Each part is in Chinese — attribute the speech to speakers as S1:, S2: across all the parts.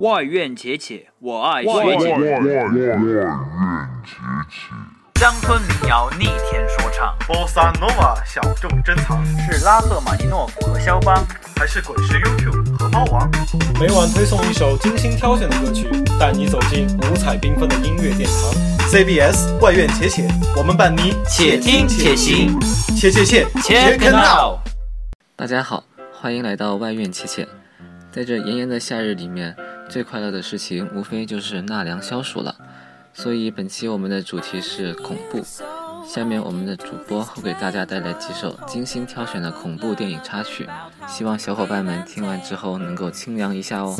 S1: 外院且且，我爱
S2: 外
S1: 学姐。乡村民谣逆天说唱，
S2: 波萨诺瓦小众珍藏，
S1: 是拉赫玛尼诺夫和肖邦。
S2: 还是滚石 YouTube 和猫王？
S3: 每晚推送一首精心挑选的歌曲，带你走进五彩缤纷的音乐殿堂。
S2: CBS 外院且且，我们伴你
S1: 且听且行，
S2: 且且且
S1: Check it out。
S4: 大家好，欢迎来到外院且且。在这炎炎的夏日里面，最快乐的事情无非就是纳凉消暑了。所以本期我们的主题是恐怖。下面我们的主播会给大家带来几首精心挑选的恐怖电影插曲，希望小伙伴们听完之后能够清凉一下哦。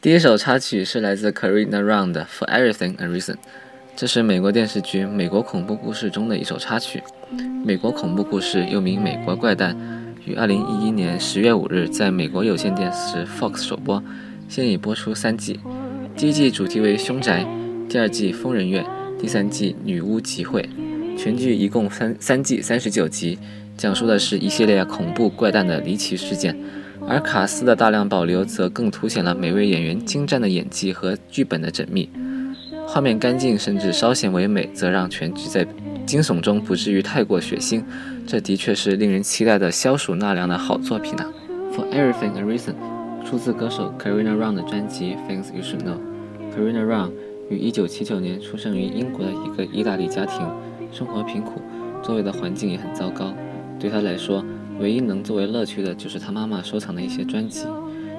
S4: 第一首插曲是来自 Karina Round 的《For Everything a Reason》，这是美国电视剧《美国恐怖故事》中的一首插曲。美国恐怖故事又名《美国怪诞》。于二零一一年十月五日在美国有线电视 Fox 首播，现已播出三季。第一季主题为凶宅，第二季疯人院，第三季女巫集会。全剧一共三三季三十九集，讲述的是一系列恐怖怪诞的离奇事件。而卡斯的大量保留则更凸显了每位演员精湛的演技和剧本的缜密。画面干净甚至稍显唯美，则让全剧在惊悚中不至于太过血腥。这的确是令人期待的消暑纳凉的好作品啊！For Everything a Reason，出自歌手 Karina Round 的专辑 Things You Should Know。Karina Round 于1979年出生于英国的一个意大利家庭，生活贫苦，周围的环境也很糟糕。对他来说，唯一能作为乐趣的就是他妈妈收藏的一些专辑。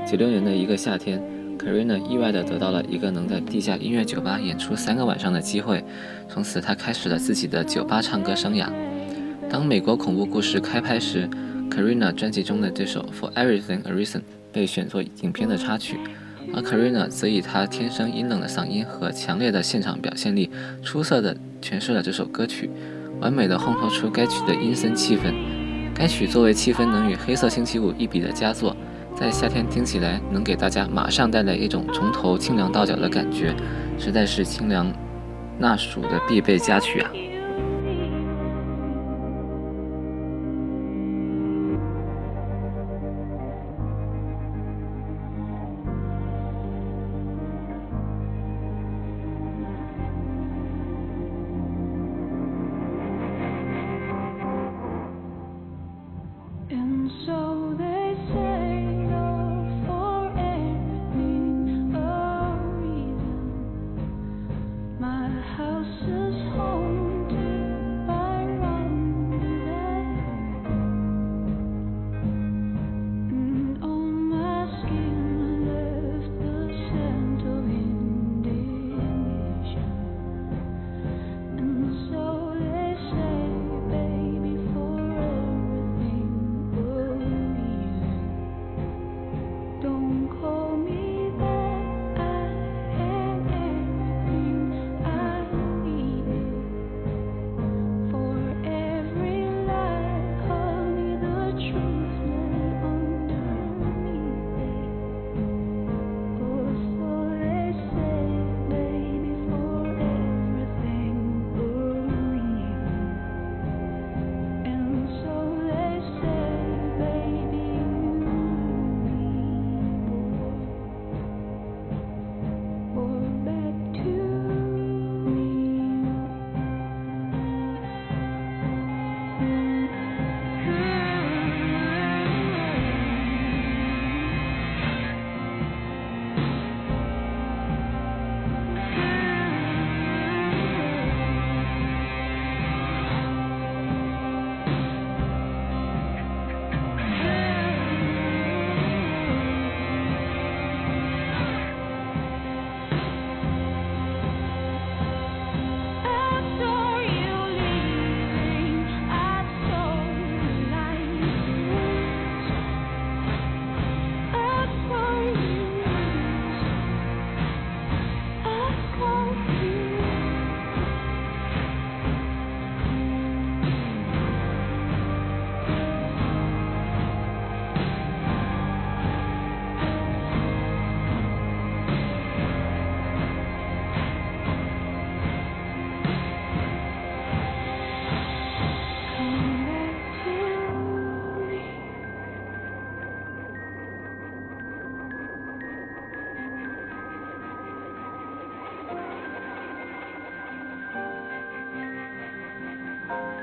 S4: 96年的一个夏天，Karina 意外地得到了一个能在地下音乐酒吧演出三个晚上的机会，从此她开始了自己的酒吧唱歌生涯。当美国恐怖故事开拍时，Karina 专辑中的这首《For Everything a Reason》被选作影片的插曲，而 Karina 则以她天生阴冷的嗓音和强烈的现场表现力，出色地诠释了这首歌曲，完美地烘托出该曲的阴森气氛。该曲作为气氛能与《黑色星期五》一比的佳作，在夏天听起来能给大家马上带来一种从头清凉到脚的感觉，实在是清凉纳暑的必备佳曲啊！
S5: Jesus.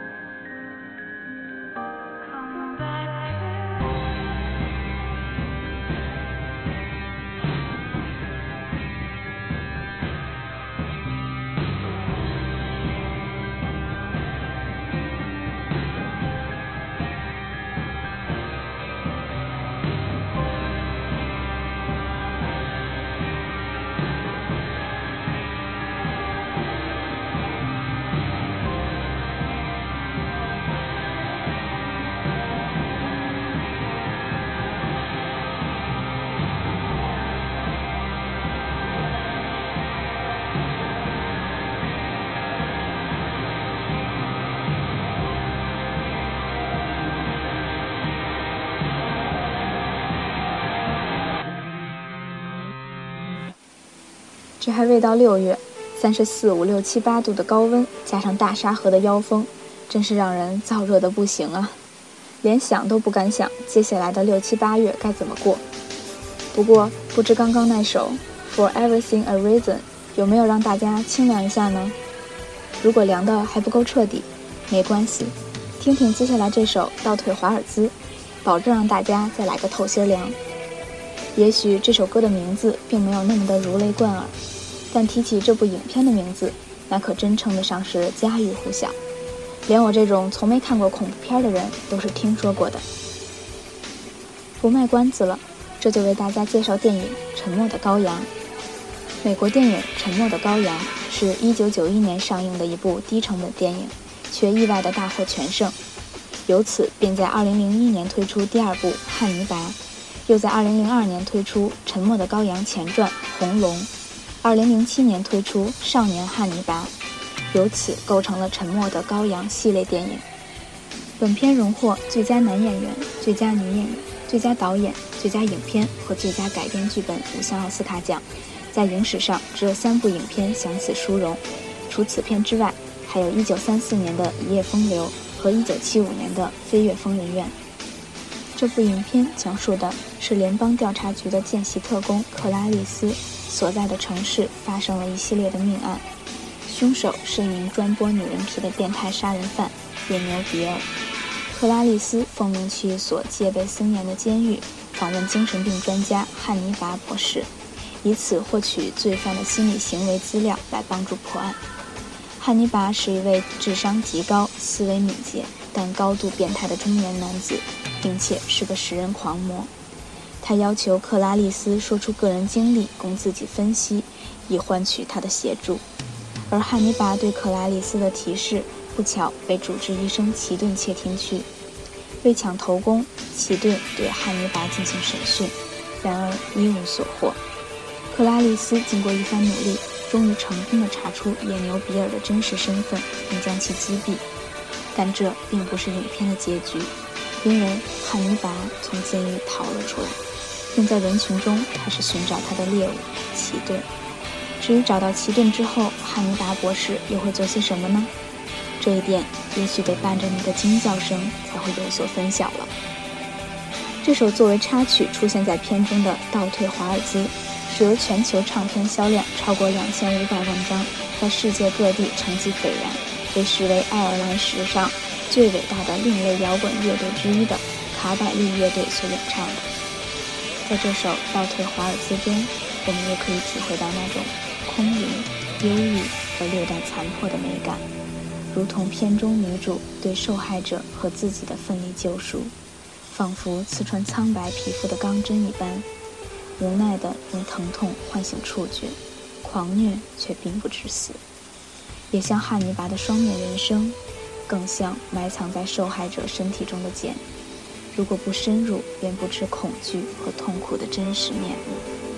S6: 这还未到六月，三十四五六七八度的高温，加上大沙河的妖风，真是让人燥热的不行啊！连想都不敢想，接下来的六七八月该怎么过。不过，不知刚刚那首《For Everything a Reason》有没有让大家清凉一下呢？如果凉的还不够彻底，没关系，听听接下来这首《倒退华尔兹》，保证让大家再来个透心凉。也许这首歌的名字并没有那么的如雷贯耳，但提起这部影片的名字，那可真称得上是家喻户晓，连我这种从没看过恐怖片的人都是听说过的。不卖关子了，这就为大家介绍电影《沉默的羔羊》。美国电影《沉默的羔羊》是一九九一年上映的一部低成本电影，却意外的大获全胜，由此便在二零零一年推出第二部《汉尼拔》。又在2002年推出《沉默的羔羊》前传《红龙》，2007年推出《少年汉尼拔》，由此构成了《沉默的羔羊》系列电影。本片荣获最佳男演员、最佳女演员、最佳导演、最佳影片和最佳改编剧本五项奥斯卡奖。在影史上，只有三部影片享此殊荣。除此片之外，还有一九三四年的《一夜风流》和一九七五年的《飞越疯人院》。这部影片讲述的是联邦调查局的见习特工克拉丽丝所在的城市发生了一系列的命案，凶手是一名专剥女人皮的变态杀人犯野牛比尔。克拉丽丝奉命去一所戒备森严的监狱，访问精神病专家汉尼拔博士，以此获取罪犯的心理行为资料来帮助破案。汉尼拔是一位智商极高、思维敏捷但高度变态的中年男子。并且是个食人狂魔，他要求克拉丽丝说出个人经历供自己分析，以换取他的协助。而汉尼拔对克拉丽丝的提示不巧被主治医生齐顿窃听去。为抢头功，齐顿对汉尼拔进行审讯，然而一无所获。克拉丽丝经过一番努力，终于成功地查出野牛比尔的真实身份，并将其击毙。但这并不是影片的结局。因为汉尼拔从监狱逃了出来，并在人群中开始寻找他的猎物奇顿。至于找到奇顿之后，汉尼拔博士又会做些什么呢？这一点也许得伴着你的惊叫声才会有所分晓了。这首作为插曲出现在片中的《倒退华尔兹》，是由全球唱片销量超过两千五百万张，在世界各地成绩斐然，被视为爱尔兰史上。最伟大的另类摇滚乐队之一的卡百利乐队所演唱的，在这首《倒退华尔兹》中，我们也可以体会到那种空灵、忧郁和略带残破的美感，如同片中女主对受害者和自己的奋力救赎，仿佛刺穿苍白皮肤的钢针一般，无奈地用疼痛唤醒触觉，狂虐却并不致死，也像汉尼拔的双面人生。更像埋藏在受害者身体中的茧，如果不深入，便不知恐惧和痛苦的真实面目。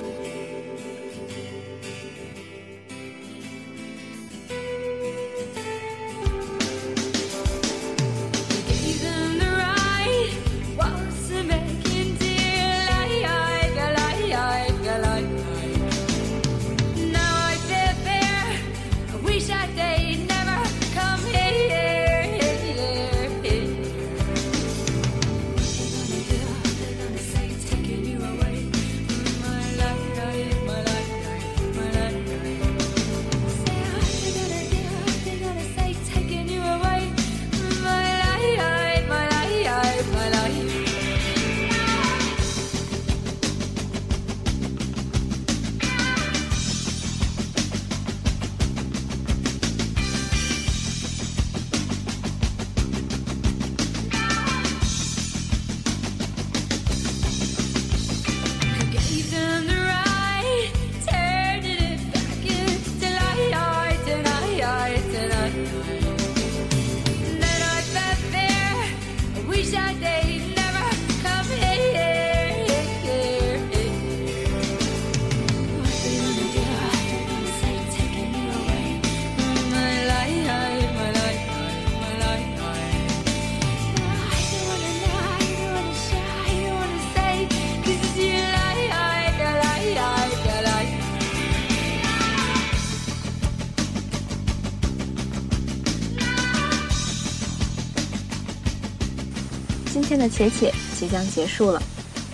S6: 的且且即将结束了，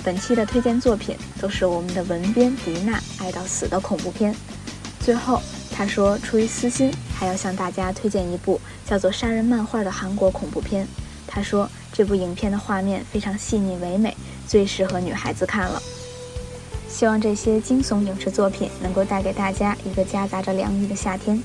S6: 本期的推荐作品都是我们的文编迪娜爱到死的恐怖片。最后，他说出于私心，还要向大家推荐一部叫做《杀人漫画》的韩国恐怖片。他说这部影片的画面非常细腻唯美，最适合女孩子看了。希望这些惊悚影视作品能够带给大家一个夹杂着凉意的夏天。